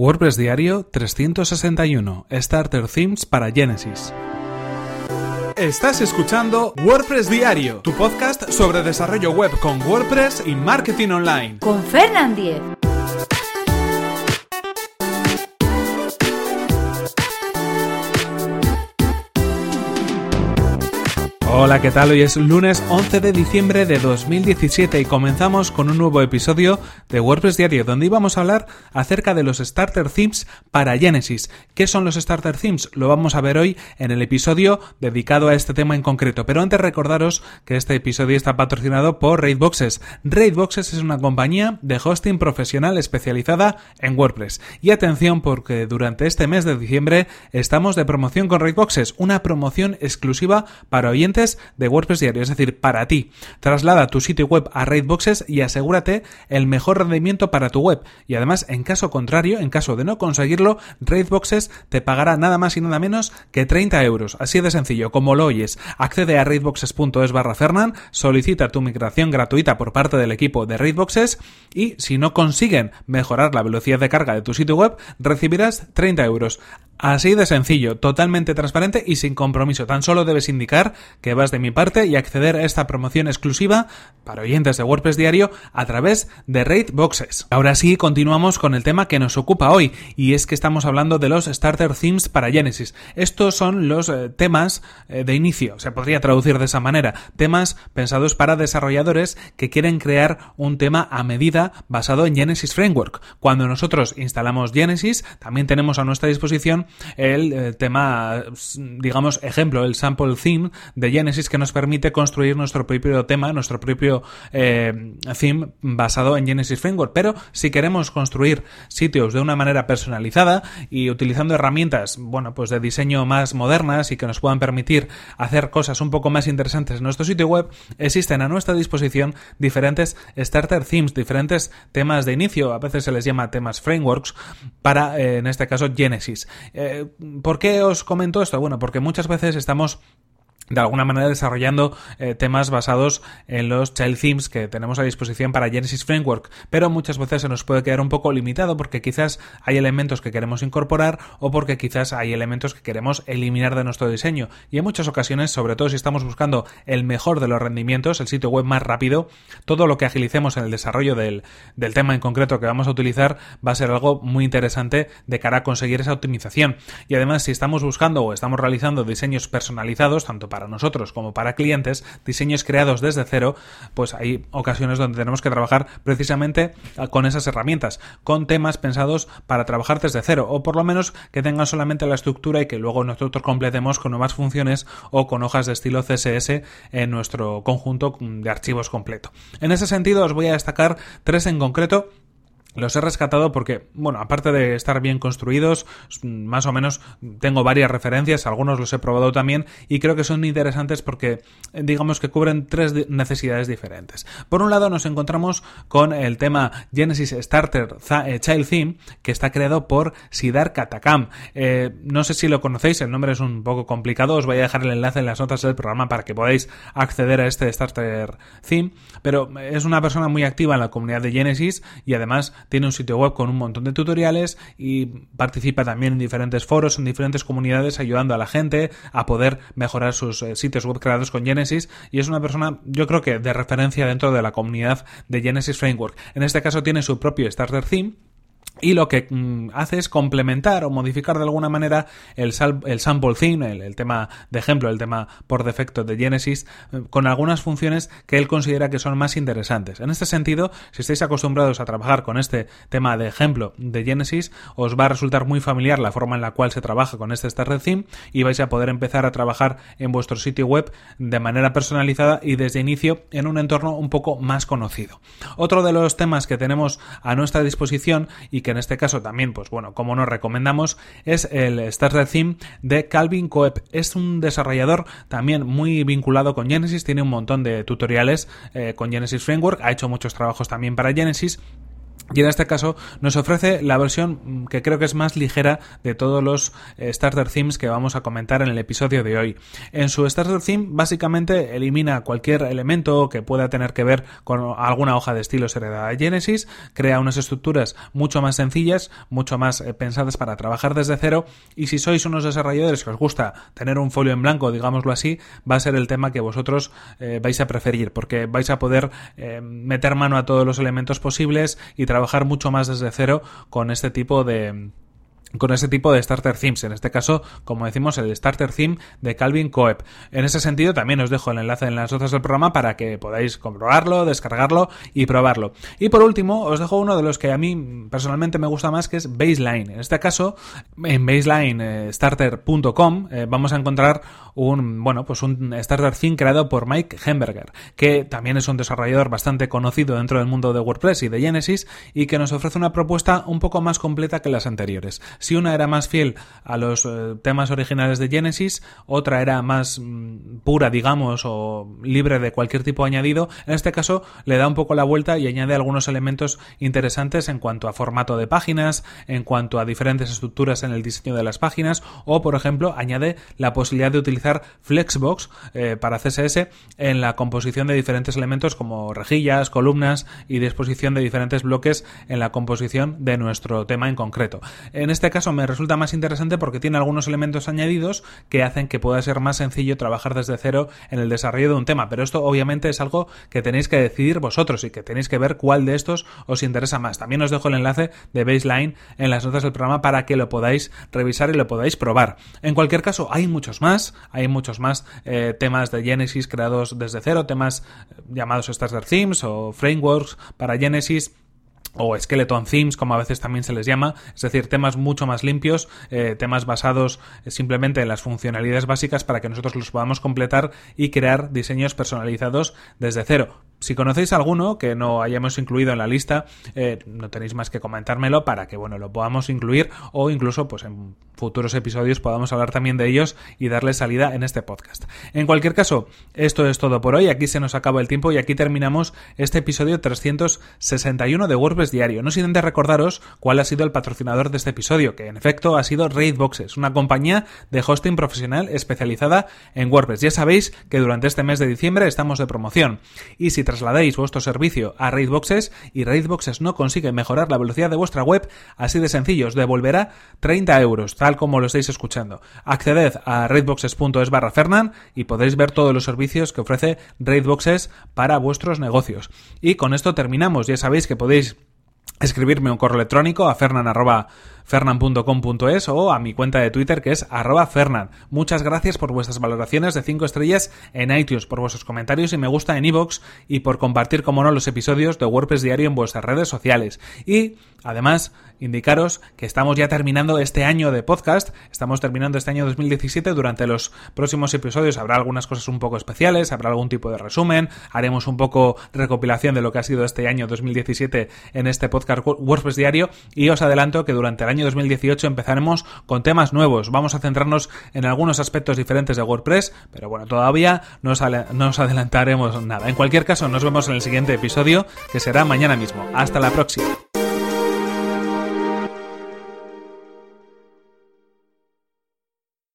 WordPress Diario 361 Starter Themes para Genesis. Estás escuchando WordPress Diario, tu podcast sobre desarrollo web con WordPress y marketing online. Con Fernand Diez. Hola, ¿qué tal? Hoy es lunes 11 de diciembre de 2017 y comenzamos con un nuevo episodio de WordPress Diario donde íbamos a hablar acerca de los Starter Themes para Genesis. ¿Qué son los Starter Themes? Lo vamos a ver hoy en el episodio dedicado a este tema en concreto. Pero antes recordaros que este episodio está patrocinado por Raidboxes. Raidboxes es una compañía de hosting profesional especializada en WordPress. Y atención porque durante este mes de diciembre estamos de promoción con Raidboxes, una promoción exclusiva para oyentes de WordPress Diario, es decir, para ti. Traslada tu sitio web a Raidboxes y asegúrate el mejor rendimiento para tu web. Y además, en caso contrario, en caso de no conseguirlo, Raidboxes te pagará nada más y nada menos que 30 euros. Así de sencillo, como lo oyes. Accede a raidboxes.es barra Fernan, solicita tu migración gratuita por parte del equipo de Raidboxes y si no consiguen mejorar la velocidad de carga de tu sitio web, recibirás 30 euros. Así de sencillo, totalmente transparente y sin compromiso. Tan solo debes indicar que de mi parte y acceder a esta promoción exclusiva para oyentes de WordPress Diario a través de Raid Boxes. Ahora sí, continuamos con el tema que nos ocupa hoy y es que estamos hablando de los Starter Themes para Genesis. Estos son los eh, temas eh, de inicio, se podría traducir de esa manera, temas pensados para desarrolladores que quieren crear un tema a medida basado en Genesis Framework. Cuando nosotros instalamos Genesis, también tenemos a nuestra disposición el eh, tema, digamos, ejemplo, el sample theme de Genesis que nos permite construir nuestro propio tema, nuestro propio eh, theme basado en Genesis Framework. Pero si queremos construir sitios de una manera personalizada y utilizando herramientas, bueno, pues de diseño más modernas y que nos puedan permitir hacer cosas un poco más interesantes en nuestro sitio web, existen a nuestra disposición diferentes starter themes, diferentes temas de inicio, a veces se les llama temas frameworks, para, eh, en este caso, Genesis. Eh, ¿Por qué os comento esto? Bueno, porque muchas veces estamos de alguna manera desarrollando eh, temas basados en los child themes que tenemos a disposición para Genesis Framework, pero muchas veces se nos puede quedar un poco limitado porque quizás hay elementos que queremos incorporar o porque quizás hay elementos que queremos eliminar de nuestro diseño. Y en muchas ocasiones, sobre todo si estamos buscando el mejor de los rendimientos, el sitio web más rápido, todo lo que agilicemos en el desarrollo del, del tema en concreto que vamos a utilizar va a ser algo muy interesante de cara a conseguir esa optimización. Y además si estamos buscando o estamos realizando diseños personalizados tanto para para nosotros como para clientes, diseños creados desde cero, pues hay ocasiones donde tenemos que trabajar precisamente con esas herramientas, con temas pensados para trabajar desde cero, o por lo menos que tengan solamente la estructura y que luego nosotros completemos con nuevas funciones o con hojas de estilo CSS en nuestro conjunto de archivos completo. En ese sentido os voy a destacar tres en concreto los he rescatado porque, bueno, aparte de estar bien construidos, más o menos tengo varias referencias, algunos los he probado también y creo que son interesantes porque digamos que cubren tres necesidades diferentes. Por un lado nos encontramos con el tema Genesis Starter eh, Child Theme que está creado por Sidar Katakam. Eh, no sé si lo conocéis, el nombre es un poco complicado, os voy a dejar el enlace en las notas del programa para que podáis acceder a este Starter Theme, pero es una persona muy activa en la comunidad de Genesis y además tiene un sitio web con un montón de tutoriales y participa también en diferentes foros, en diferentes comunidades, ayudando a la gente a poder mejorar sus eh, sitios web creados con Genesis y es una persona, yo creo que de referencia dentro de la comunidad de Genesis Framework. En este caso tiene su propio Starter Theme y lo que mm, hace es complementar o modificar de alguna manera el, el sample theme, el, tema de ejemplo, el tema por defecto de Genesis, eh, con algunas funciones que él considera que son más interesantes. En este sentido, si estáis acostumbrados a trabajar con este tema de ejemplo de Genesis, os va a resultar muy familiar la forma en la cual se trabaja con este starter theme y vais a poder empezar a trabajar en vuestro sitio web de manera personalizada y desde inicio en un entorno un poco más conocido. Otro de los temas que tenemos a nuestra disposición y que en este caso también, pues bueno, como nos recomendamos, es el Starter Theme de Calvin Coep. Es un desarrollador también muy vinculado con Genesis, tiene un montón de tutoriales eh, con Genesis Framework, ha hecho muchos trabajos también para Genesis Y en este caso nos ofrece la versión mm, que creo que es más ligera de todos los eh, starter themes que vamos a comentar en el episodio de hoy. En su starter theme básicamente elimina cualquier elemento que pueda tener que ver con alguna hoja de estilos heredada de Genesis, crea unas estructuras mucho más sencillas, mucho más eh, pensadas para trabajar desde cero y si sois unos desarrolladores que os gusta tener un folio en blanco, digámoslo así, va a ser el tema que vosotros eh, vais a preferir porque vais a poder meter mano a todos los elementos posibles y trabajar trabajar mucho más desde cero con este tipo de con ese tipo de starter themes, en este caso, como decimos, el starter theme de Calvin Coep. En ese sentido, también os dejo el enlace en las notas del programa para que podáis comprobarlo, descargarlo y probarlo. Y por último, os dejo uno de los que a mí personalmente me gusta más, que es Baseline. En este caso, en baseline.starter.com eh, vamos a encontrar un, bueno, pues un starter theme creado por Mike Hemberger, que también es un desarrollador bastante conocido dentro del mundo de WordPress y de Genesis y que nos ofrece una propuesta un poco más completa que las anteriores. Si una era más fiel a los eh, temas originales de Genesis, otra era más mm, pura, digamos, o libre de cualquier tipo añadido, en este caso le da un poco la vuelta y añade algunos elementos interesantes en cuanto a formato de páginas, en cuanto a diferentes estructuras en el diseño de las páginas, o por ejemplo añade la posibilidad de utilizar Flexbox eh, para CSS en la composición de diferentes elementos como rejillas, columnas y disposición de diferentes bloques en la composición de nuestro tema en concreto. En este caso me resulta más interesante porque tiene algunos elementos añadidos que hacen que pueda ser más sencillo trabajar desde cero en el desarrollo de un tema. Pero esto obviamente es algo que tenéis que decidir vosotros y que tenéis que ver cuál de estos os interesa más. También os dejo el enlace de Baseline en las notas del programa para que lo podáis revisar y lo podáis probar. En cualquier caso, hay muchos más, hay muchos más eh, temas de Genesis creados desde cero, temas eh, llamados Starter Themes o Frameworks para Genesis o skeleton themes, como a veces también se les llama, es decir, temas mucho más limpios, eh, temas basados simplemente en las funcionalidades básicas para que nosotros los podamos completar y crear diseños personalizados desde cero. Si conocéis alguno que no hayamos incluido en la lista, eh, no tenéis más que comentármelo para que bueno lo podamos incluir o incluso pues en futuros episodios podamos hablar también de ellos y darle salida en este podcast. En cualquier caso, esto es todo por hoy. Aquí se nos acaba el tiempo y aquí terminamos este episodio 361 de WordPress Diario. No sin antes recordaros cuál ha sido el patrocinador de este episodio, que en efecto ha sido Raidboxes, una compañía de hosting profesional especializada en WordPress. Ya sabéis que durante este mes de diciembre estamos de promoción y si trasladéis vuestro servicio a Raidboxes y Raidboxes no consigue mejorar la velocidad de vuestra web, así de sencillo, os devolverá 30 euros, tal como lo estáis escuchando. Acceded a raidboxes.es barra Fernan y podréis ver todos los servicios que ofrece Raidboxes para vuestros negocios. Y con esto terminamos. Ya sabéis que podéis escribirme un correo electrónico a fernan fernan.com.es o a mi cuenta de Twitter que es arroba fernan. Muchas gracias por vuestras valoraciones de 5 estrellas en iTunes, por vuestros comentarios y me gusta en iVoox y por compartir, como no, los episodios de WordPress Diario en vuestras redes sociales. Y, además, indicaros que estamos ya terminando este año de podcast, estamos terminando este año 2017, durante los próximos episodios habrá algunas cosas un poco especiales, habrá algún tipo de resumen, haremos un poco recopilación de lo que ha sido este año 2017 en este podcast WordPress Diario y os adelanto que durante el año 2018 empezaremos con temas nuevos. Vamos a centrarnos en algunos aspectos diferentes de WordPress, pero bueno, todavía no os, adelantaremos nada. En cualquier caso, nos vemos en el siguiente episodio, que será mañana mismo. Hasta la próxima.